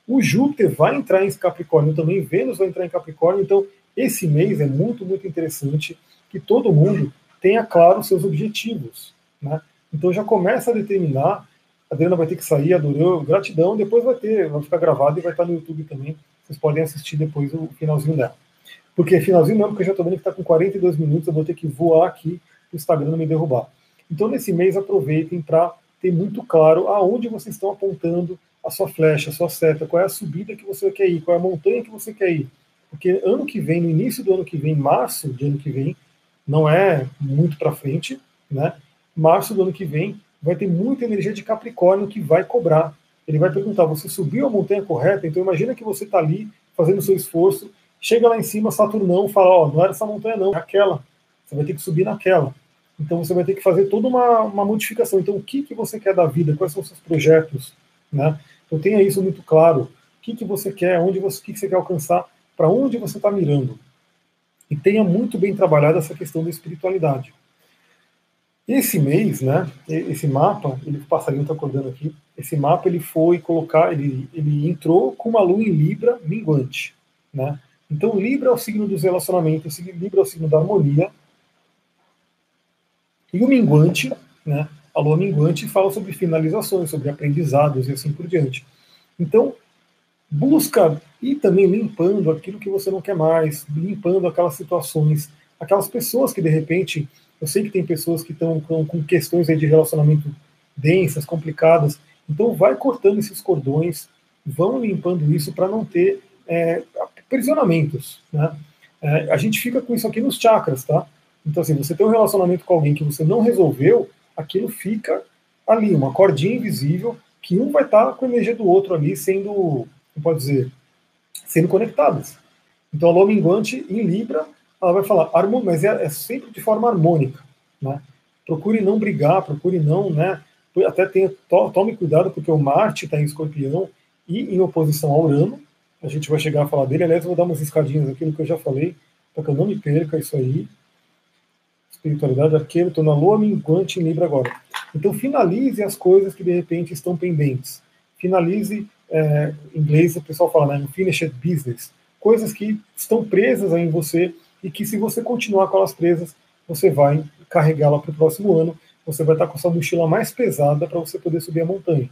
O Júpiter vai entrar em Capricórnio também, Vênus vai entrar em Capricórnio, então esse mês é muito, muito interessante que todo mundo tenha claro os seus objetivos. Né? Então já começa a determinar. A Adriana vai ter que sair, adorou, gratidão, depois vai ter, vai ficar gravado e vai estar no YouTube também. Vocês podem assistir depois o finalzinho dela. Porque finalzinho não, porque eu já estou vendo que está com 42 minutos, eu vou ter que voar aqui o Instagram não me derrubar. Então, nesse mês, aproveitem para ter muito claro aonde vocês estão apontando a sua flecha, a sua seta, qual é a subida que você quer ir, qual é a montanha que você quer ir. Porque ano que vem, no início do ano que vem, março de ano que vem, não é muito para frente, né? Março do ano que vem vai ter muita energia de Capricórnio que vai cobrar. Ele vai perguntar: você subiu a montanha correta? Então imagina que você está ali fazendo o seu esforço, chega lá em cima, Saturnão fala: ó, não era essa montanha não, é aquela. Você vai ter que subir naquela. Então você vai ter que fazer toda uma, uma modificação. Então o que que você quer da vida? Quais são os seus projetos, né? Então tenha isso muito claro. O que que você quer? Onde você, o que, que você quer alcançar? Para onde você está mirando? E tenha muito bem trabalhado essa questão da espiritualidade. Esse mês, né, esse mapa, ele, o passarinho está acordando aqui, esse mapa ele foi colocar, ele, ele entrou com uma lua em Libra minguante. Né? Então Libra é o signo dos relacionamentos, Libra é o signo da harmonia. E o minguante, né, a lua minguante fala sobre finalizações, sobre aprendizados e assim por diante. Então, busca e também limpando aquilo que você não quer mais, limpando aquelas situações, aquelas pessoas que de repente, eu sei que tem pessoas que estão com, com, questões de relacionamento densas, complicadas, então vai cortando esses cordões, vão limpando isso para não ter é, aprisionamentos, né? É, a gente fica com isso aqui nos chakras, tá? Então assim, você tem um relacionamento com alguém que você não resolveu, aquilo fica ali, uma cordinha invisível, que um vai estar tá com a energia do outro ali sendo pode dizer, sendo conectadas. Então a lua minguante em Libra, ela vai falar, mas é, é sempre de forma harmônica. Né? Procure não brigar, procure não, né? Até tenha, to, tome cuidado, porque o Marte está em escorpião e em oposição ao Urano. A gente vai chegar a falar dele. Aliás, eu vou dar umas escadinhas aqui no que eu já falei, para que eu não me perca isso aí. Espiritualidade, arqueiro, estou na lua minguante em Libra agora. Então finalize as coisas que de repente estão pendentes. Finalize é, em inglês o pessoal fala, né, unfinished business, coisas que estão presas aí em você e que se você continuar com elas presas, você vai carregá-la para o próximo ano, você vai estar com sua mochila mais pesada para você poder subir a montanha.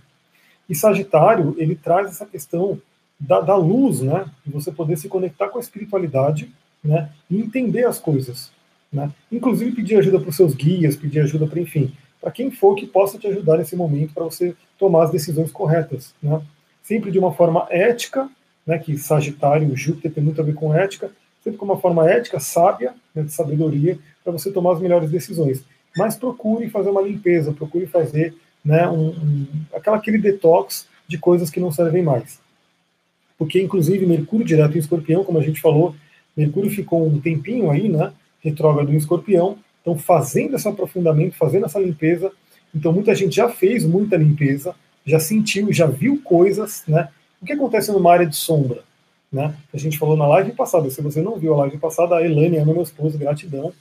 E Sagitário, ele traz essa questão da, da luz, né, de você poder se conectar com a espiritualidade, né, e entender as coisas, né, inclusive pedir ajuda para os seus guias, pedir ajuda para, enfim, para quem for que possa te ajudar nesse momento para você tomar as decisões corretas, né? Sempre de uma forma ética, né, que Sagitário, Júpiter tem muito a ver com ética, sempre com uma forma ética, sábia, né, de sabedoria, para você tomar as melhores decisões. Mas procure fazer uma limpeza, procure fazer né, um, um, aquela, aquele detox de coisas que não servem mais. Porque, inclusive, Mercúrio direto em escorpião, como a gente falou, Mercúrio ficou um tempinho aí, né, retrógrado em escorpião, então fazendo esse aprofundamento, fazendo essa limpeza, então muita gente já fez muita limpeza, já sentiu, já viu coisas, né? O que acontece numa área de sombra, né? A gente falou na live passada, se você não viu a live passada, a Elane ama meu esposo, gratidão.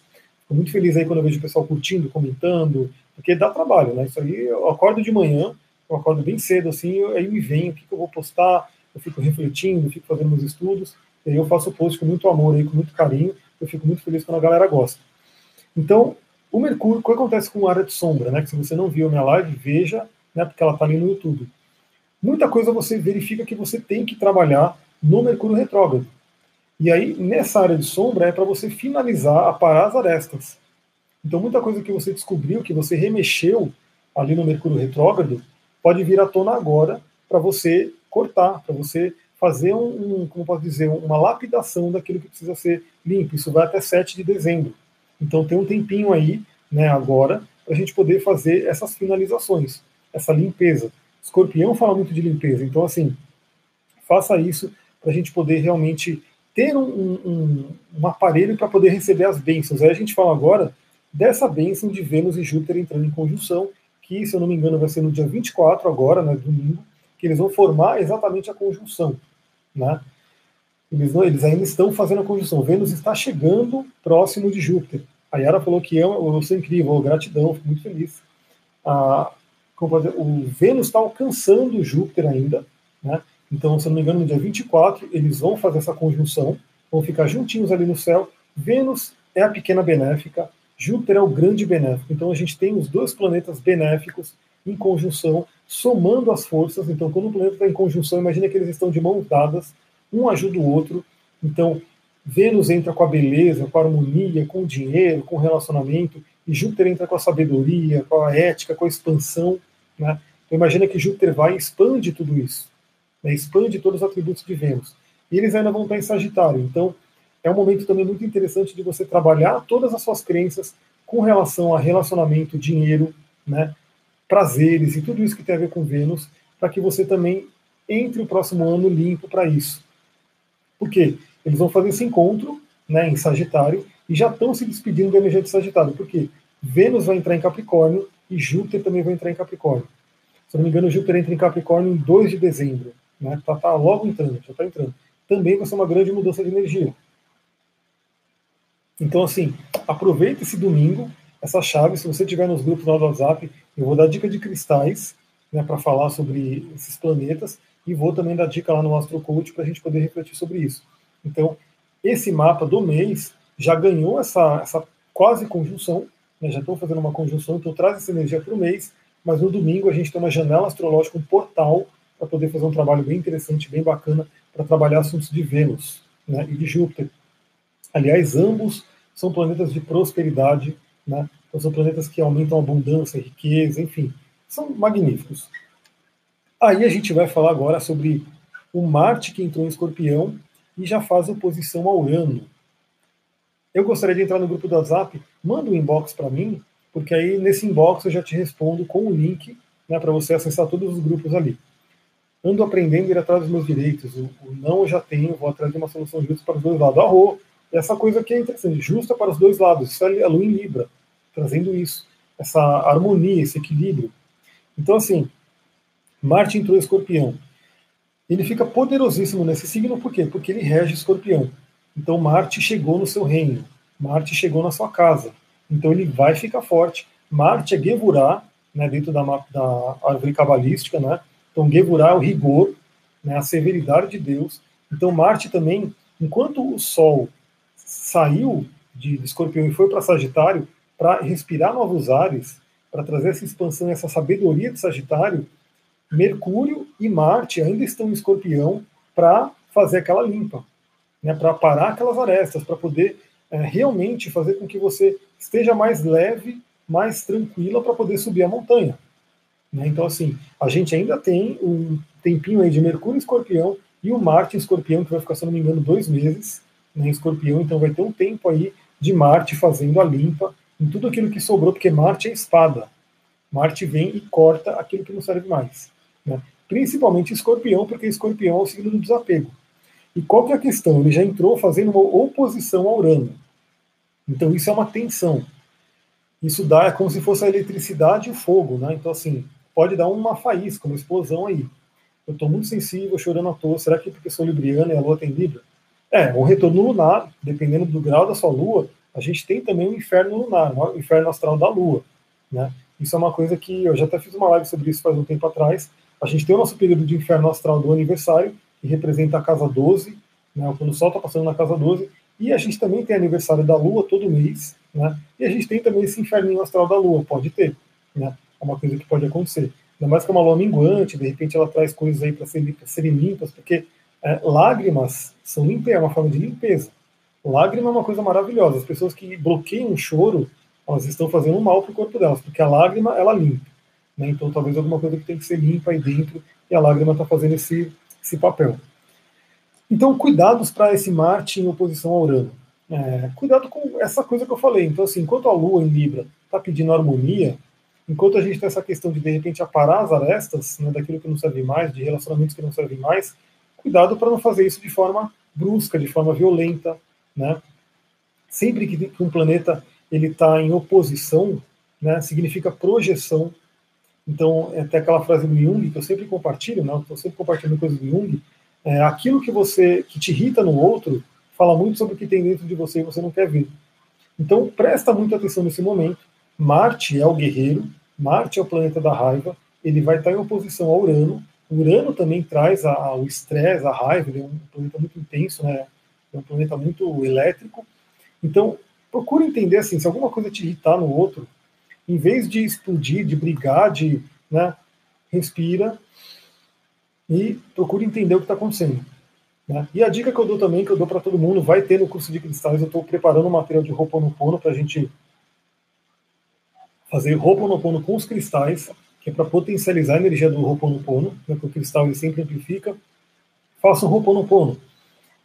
Fico muito feliz aí quando eu vejo o pessoal curtindo, comentando, porque dá trabalho, né? Isso aí, eu acordo de manhã, eu acordo bem cedo, assim, eu, aí me vem o que, que, eu vou postar, eu fico refletindo, fico fazendo meus estudos, e aí eu faço o post com muito amor aí, com muito carinho, eu fico muito feliz quando a galera gosta. Então, o Mercúrio, o que acontece com a área de sombra, né? Que se você não viu a minha live, veja né, porque ela está ali no YouTube. Muita coisa você verifica que você tem que trabalhar no Mercúrio retrógrado. E aí, nessa área de sombra, é para você finalizar, aparar as arestas. Então, muita coisa que você descobriu, que você remexeu ali no Mercúrio retrógrado, pode vir à tona agora para você cortar, para você fazer um, um, como posso dizer, uma lapidação daquilo que precisa ser limpo. Isso vai até 7 de dezembro. Então, tem um tempinho aí, né, agora, para a gente poder fazer essas finalizações essa limpeza. Escorpião fala muito de limpeza, então, assim, faça isso para a gente poder realmente ter um, um, um aparelho para poder receber as bênçãos. Aí a gente fala agora dessa bênção de Vênus e Júpiter entrando em conjunção, que, se eu não me engano, vai ser no dia 24 agora, né, domingo, que eles vão formar exatamente a conjunção, né? Eles, não, eles ainda estão fazendo a conjunção. Vênus está chegando próximo de Júpiter. A Yara falou que eu, eu sou incrível, gratidão, fico muito feliz. Ah, o Vênus está alcançando Júpiter ainda, né? Então, se eu não me engano, no dia 24, eles vão fazer essa conjunção, vão ficar juntinhos ali no céu. Vênus é a pequena benéfica, Júpiter é o grande benéfico. Então, a gente tem os dois planetas benéficos em conjunção, somando as forças. Então, quando o planeta está em conjunção, imagina que eles estão de mãos dadas, um ajuda o outro. Então, Vênus entra com a beleza, com a harmonia, com o dinheiro, com o relacionamento, e Júpiter entra com a sabedoria, com a ética, com a expansão. Né? Então, imagina que Júpiter vai e expande tudo isso, né? expande todos os atributos de Vênus. E eles ainda vão estar em Sagitário. Então, é um momento também muito interessante de você trabalhar todas as suas crenças com relação a relacionamento, dinheiro, né? prazeres e tudo isso que tem a ver com Vênus, para que você também entre o próximo ano limpo para isso. Por quê? Eles vão fazer esse encontro né, em Sagitário e já estão se despedindo da energia de Sagitário. Por quê? Vênus vai entrar em Capricórnio e Júpiter também vai entrar em Capricórnio. Se não me engano, Júpiter entra em Capricórnio em 2 de dezembro. Né? Tá, tá logo entrando, já está entrando. Também vai ser uma grande mudança de energia. Então, assim, aproveita esse domingo, essa chave. Se você tiver nos grupos lá do WhatsApp, eu vou dar dica de cristais né, para falar sobre esses planetas e vou também dar dica lá no Astro Coach para a gente poder refletir sobre isso. Então, esse mapa do mês já ganhou essa, essa quase conjunção, né, já estou fazendo uma conjunção, então traz essa energia para o mês, mas no domingo a gente tem uma janela astrológica, um portal, para poder fazer um trabalho bem interessante, bem bacana, para trabalhar assuntos de Vênus né, e de Júpiter. Aliás, ambos são planetas de prosperidade, né, então são planetas que aumentam a abundância, a riqueza, enfim, são magníficos. Aí a gente vai falar agora sobre o Marte que entrou em Escorpião e já faz oposição ao Urano. Eu gostaria de entrar no grupo do WhatsApp, manda um inbox para mim, porque aí nesse inbox eu já te respondo com o link né, para você acessar todos os grupos ali. Ando aprendendo a ir atrás dos meus direitos. O, o não eu já tenho, vou atrás de uma solução justa para os dois lados. Arro, essa coisa aqui é interessante, justa para os dois lados. Isso é a lua em Libra, trazendo isso, essa harmonia, esse equilíbrio. Então, assim, Marte entrou em escorpião ele fica poderosíssimo nesse signo, por quê? Porque ele rege escorpião. Então Marte chegou no seu reino, Marte chegou na sua casa. Então ele vai ficar forte. Marte é Gevurah, né, dentro da, da árvore cabalística, né? Então Gevurah é o rigor, né, a severidade de Deus. Então Marte também, enquanto o Sol saiu de, de escorpião e foi para Sagitário, para respirar novos ares, para trazer essa expansão, essa sabedoria de Sagitário, Mercúrio e Marte ainda estão em escorpião para fazer aquela limpa, né, para parar aquelas arestas, para poder é, realmente fazer com que você esteja mais leve, mais tranquila para poder subir a montanha. Né? Então, assim, a gente ainda tem um tempinho aí de Mercúrio em escorpião e o Marte em escorpião, que vai ficar, se não me engano, dois meses né, em escorpião, então vai ter um tempo aí de Marte fazendo a limpa em tudo aquilo que sobrou, porque Marte é espada. Marte vem e corta aquilo que não serve mais. Né? Principalmente escorpião, porque escorpião é o signo do desapego. E qual que é a questão? Ele já entrou fazendo uma oposição ao Urano. Então isso é uma tensão. Isso dá é como se fosse a eletricidade e o fogo, né? Então assim, pode dar uma faísca, uma explosão aí. Eu estou muito sensível, chorando à toa. Será que porque sou libriana e a lua tem Libra? É, o retorno lunar, dependendo do grau da sua lua, a gente tem também o inferno lunar, o inferno astral da lua, né? Isso é uma coisa que eu já até fiz uma live sobre isso faz um tempo atrás, a gente tem o nosso período de inferno astral do aniversário, que representa a casa 12, né, quando o Sol está passando na casa 12, e a gente também tem aniversário da Lua todo mês, né, e a gente tem também esse inferninho astral da Lua, pode ter, né, é uma coisa que pode acontecer. Ainda mais que é uma lua minguante, de repente ela traz coisas aí para serem, serem limpas, porque é, lágrimas são limpeza, é uma forma de limpeza. Lágrima é uma coisa maravilhosa. As pessoas que bloqueiam o choro, elas estão fazendo mal para o corpo delas, porque a lágrima, ela limpa. Né? Então, talvez alguma coisa que tem que ser limpa aí dentro e a lágrima está fazendo esse, esse papel. Então, cuidados para esse Marte em oposição ao Urano. É, cuidado com essa coisa que eu falei. Então, assim, enquanto a Lua em Libra está pedindo harmonia, enquanto a gente tem essa questão de, de repente, aparar as arestas né, daquilo que não serve mais, de relacionamentos que não servem mais, cuidado para não fazer isso de forma brusca, de forma violenta. Né? Sempre que um planeta ele está em oposição, né, significa projeção então, é até aquela frase do Jung, que eu sempre compartilho, né? estou sempre compartilhando coisas do Jung, é, aquilo que você que te irrita no outro fala muito sobre o que tem dentro de você e você não quer ver. Então, presta muita atenção nesse momento. Marte é o guerreiro, Marte é o planeta da raiva, ele vai estar em oposição a Urano. Urano também traz a, a, o estresse, a raiva, ele é um planeta muito intenso, né? é um planeta muito elétrico. Então, procure entender assim, se alguma coisa te irritar no outro, em vez de explodir, de brigar, de, né, respira e procure entender o que está acontecendo. Né? E a dica que eu dou também, que eu dou para todo mundo, vai ter no curso de cristais, eu estou preparando um material de Ho'oponopono para a gente fazer Ho'oponopono com os cristais, que é para potencializar a energia do Ho'oponopono, né, porque o cristal ele sempre amplifica. Faça um Ho'oponopono.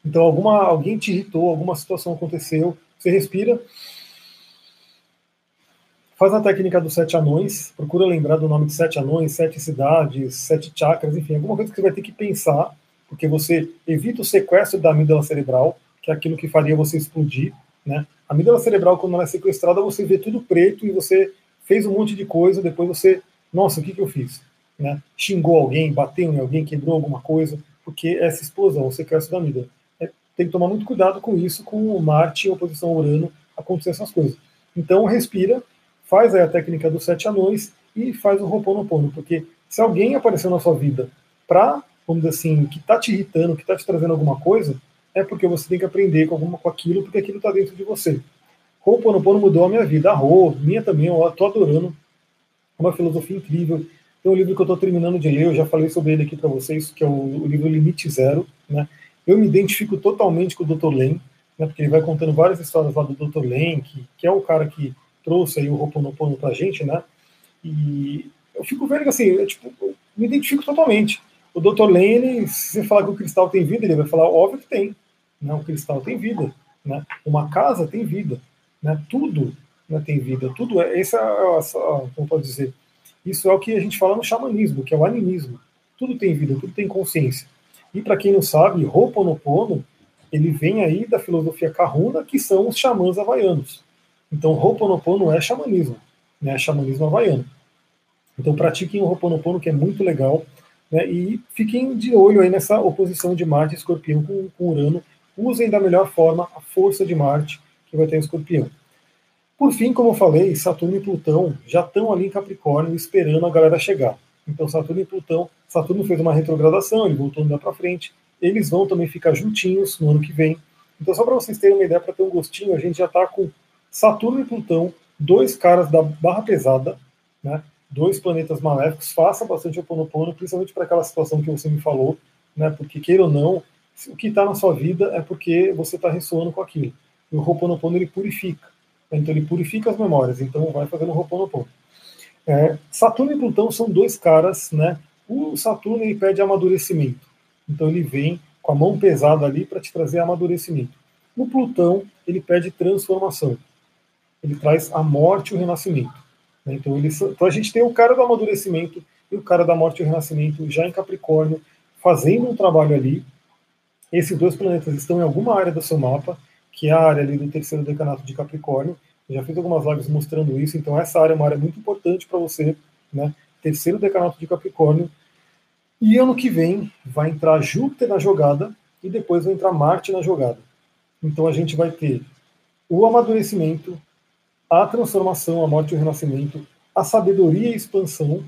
Então, alguma, alguém te irritou, alguma situação aconteceu, você respira, faz a técnica dos sete anões, procura lembrar do nome de sete anões, sete cidades, sete chakras, enfim, alguma coisa que você vai ter que pensar porque você evita o sequestro da amígdala cerebral, que é aquilo que faria você explodir. Né? A amígdala cerebral, quando ela é sequestrada, você vê tudo preto e você fez um monte de coisa, depois você, nossa, o que, que eu fiz? Né? Xingou alguém, bateu em alguém, quebrou alguma coisa, porque essa explosão, o sequestro da amígdala. É, tem que tomar muito cuidado com isso, com o Marte em oposição ao Urano, acontecer essas coisas. Então, respira, faz a técnica dos sete anões e faz o Ho'oponopono, porque se alguém apareceu na sua vida para vamos dizer assim, que está te irritando, que está te trazendo alguma coisa, é porque você tem que aprender com, alguma, com aquilo, porque aquilo está dentro de você. Ho'oponopono mudou a minha vida, a Rô, minha também, eu estou adorando, é uma filosofia incrível. Tem um livro que eu estou terminando de ler, eu já falei sobre ele aqui para vocês, que é o, o, livro Limite Zero. Né? Eu me identifico totalmente com o Dr. Len, né, porque ele vai contando várias histórias lá do Dr. Len, que, que é o cara que trouxe aí o Ho'oponopono para a gente, né? E eu fico vendo que assim, eu, tipo, eu me identifico totalmente. O Dr. Lane, se você falar que o cristal tem vida, ele vai falar, óbvio que tem. Né? O cristal tem vida. Né? Uma casa tem vida. Né? Tudo né, tem vida. Tudo é. Essa, é como pode dizer? Isso é o que a gente fala no xamanismo, que é o animismo. Tudo tem vida, tudo tem consciência. E para quem não sabe, Ho'oponopono, ele vem aí da filosofia Kahuna, que são os xamãs havaianos. Então, Ho'oponopono é xamanismo, né? É xamanismo havaiano. Então, pratiquem o Ho'oponopono, que é muito legal. Né, e fiquem de olho aí nessa oposição de Marte e Escorpião com, com Urano. Usem da melhor forma a força de Marte que vai ter em Escorpião. Por fim, como eu falei, Saturno e Plutão já estão ali em Capricórnio esperando a galera chegar. Então, Saturno e Plutão, Saturno fez uma retrogradação, ele voltou andar para frente. Eles vão também ficar juntinhos no ano que vem. Então, só para vocês terem uma ideia, para ter um gostinho, a gente já está com Saturno e Plutão, dois caras da barra pesada, né? dois planetas maléficos, faça bastante oponopono, principalmente para aquela situação que você me falou, né? Porque queira ou não, o que está na sua vida é porque você está ressoando com aquilo. E o Ho'oponopono ele purifica. Então ele purifica as memórias. Então vai fazendo o Ho'oponopono. É, Saturno e Plutão são dois caras, né? O Saturno ele pede amadurecimento. Então ele vem com a mão pesada ali para te trazer amadurecimento. O Plutão ele pede transformação. Ele traz a morte e o renascimento. Né? Então, eles, então a gente tem o cara do amadurecimento e o cara da morte e o renascimento já em Capricórnio, fazendo um trabalho ali. Esses dois planetas estão em alguma área do seu mapa, que é a área ali do terceiro decanato de Capricórnio. Eu já fiz algumas lives mostrando isso, então essa área é uma área muito importante para você, né? Terceiro decanato de Capricórnio. E ano que vem vai entrar Júpiter na jogada e depois vai entrar Marte na jogada. Então a gente vai ter o amadurecimento, a transformação, a morte e o renascimento, a sabedoria e a expansão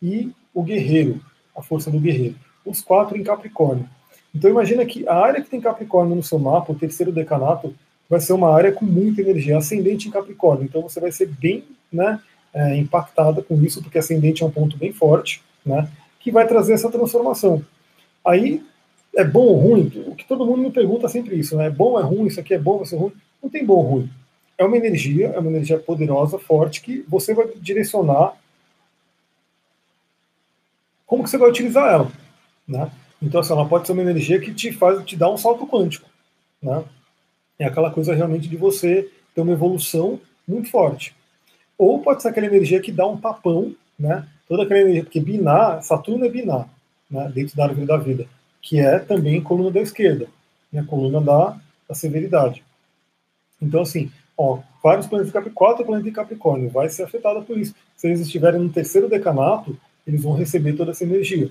e o guerreiro, a força do guerreiro. Os quatro em Capricórnio. Então imagina que a área que tem Capricórnio no seu mapa, o terceiro decanato, vai ser uma área com muita energia, ascendente em Capricórnio. Então você vai ser bem né, é, impactada com isso, porque ascendente é um ponto bem forte, né, que vai trazer essa transformação. Aí, é bom ou ruim? O que todo mundo me pergunta sempre isso, né? É bom, é ruim, isso aqui é bom, vai ser ruim? Não tem bom ou ruim é uma energia, é uma energia poderosa, forte, que você vai direcionar como que você vai utilizar ela. Né? Então, assim, ela pode ser uma energia que te faz, te dá um salto quântico. Né? É aquela coisa realmente de você ter uma evolução muito forte. Ou pode ser aquela energia que dá um tapão, né? Toda aquela energia, porque binar, Saturno é binar, né? Dentro da árvore da vida, que é também coluna da esquerda, né? Coluna da, da severidade. Então, assim, Ó, vários planetas de Capricórnio, quatro planetas de Capricórnio, vai ser afetada por isso. Se eles estiverem no terceiro decanato, eles vão receber toda essa energia.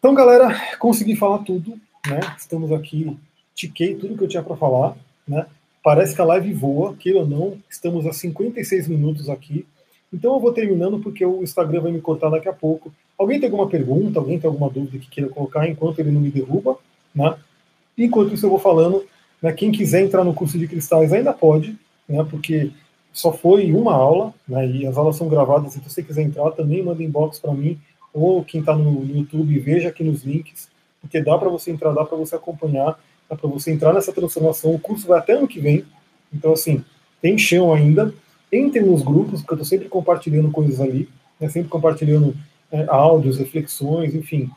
Então, galera, consegui falar tudo, né? Estamos aqui, tiquei tudo que eu tinha para falar, né? Parece que a live voa, queira ou não, estamos a 56 minutos aqui. Então eu vou terminando porque o Instagram vai me cortar daqui a pouco. Alguém tem alguma pergunta, alguém tem alguma dúvida que queira colocar enquanto ele não me derruba, né? Enquanto isso eu vou falando, né, quem quiser entrar no curso de cristais ainda pode, né, porque só foi uma aula, né, e as aulas são gravadas, então se você quiser entrar também manda inbox para mim, ou quem está no YouTube, veja aqui nos links, porque dá para você entrar, dá para você acompanhar, dá para você entrar nessa transformação. O curso vai até ano que vem, então assim, tem chão ainda. Entre nos grupos, porque eu estou sempre compartilhando coisas ali, né, sempre compartilhando é, áudios, reflexões, enfim.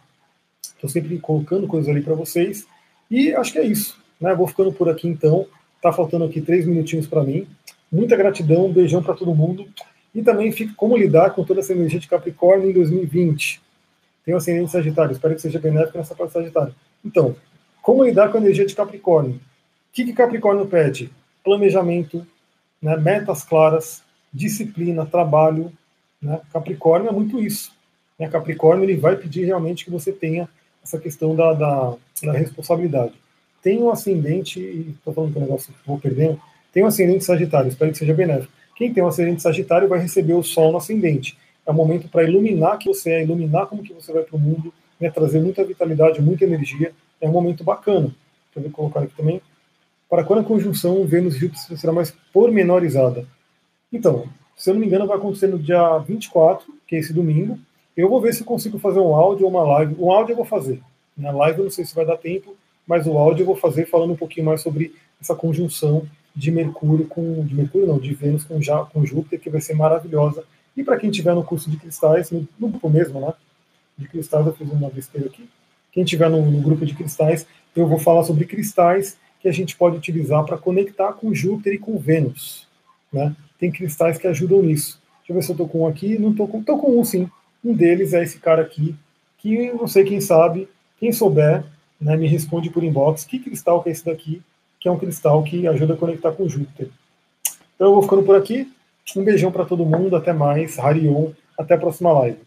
Estou sempre colocando coisas ali para vocês. E acho que é isso. Né? Vou ficando por aqui então. Tá faltando aqui três minutinhos para mim. Muita gratidão, um beijão para todo mundo. E também fica como lidar com toda essa energia de Capricórnio em 2020. Tem o ascendente Sagitário, espero que seja benéfico nessa parte Sagitário. Então, como lidar com a energia de Capricórnio? O que, que Capricórnio pede? Planejamento, né, metas claras, disciplina, trabalho. Né? Capricórnio é muito isso. Né? Capricórnio ele vai pedir realmente que você tenha essa questão da, da, da responsabilidade. Tem um ascendente, estou falando que o negócio vou perdendo, tem um ascendente Sagitário, espero que seja benéfico. Quem tem um ascendente Sagitário vai receber o Sol no ascendente. É um momento para iluminar que você é, iluminar como que você vai para o mundo, né, trazer muita vitalidade, muita energia. É um momento bacana. Deixa eu colocar aqui também. Para quando a conjunção Vênus-Júpiter será mais pormenorizada? Então, se eu não me engano, vai acontecer no dia 24, que é esse domingo. Eu vou ver se consigo fazer um áudio ou uma live. Um áudio eu vou fazer. Na live eu não sei se vai dar tempo, mas o áudio eu vou fazer falando um pouquinho mais sobre essa conjunção de Mercúrio com. De Mercúrio não, de Vênus com, já, com Júpiter, que vai ser maravilhosa. E para quem tiver no curso de cristais, no, grupo mesmo, né? De cristais, eu fiz uma besteira aqui. Quem tiver no, no grupo de cristais, eu vou falar sobre cristais que a gente pode utilizar para conectar com Júpiter e com Vênus. Né? Tem cristais que ajudam nisso. Deixa eu ver se eu estou com um aqui. Não estou com. Estou com um sim. Um deles é esse cara aqui, que não sei quem sabe, quem souber, né, me responde por inbox que cristal que é esse daqui, que é um cristal que ajuda a conectar com Júpiter. Então eu vou ficando por aqui. Um beijão para todo mundo, até mais. Harion, até a próxima live.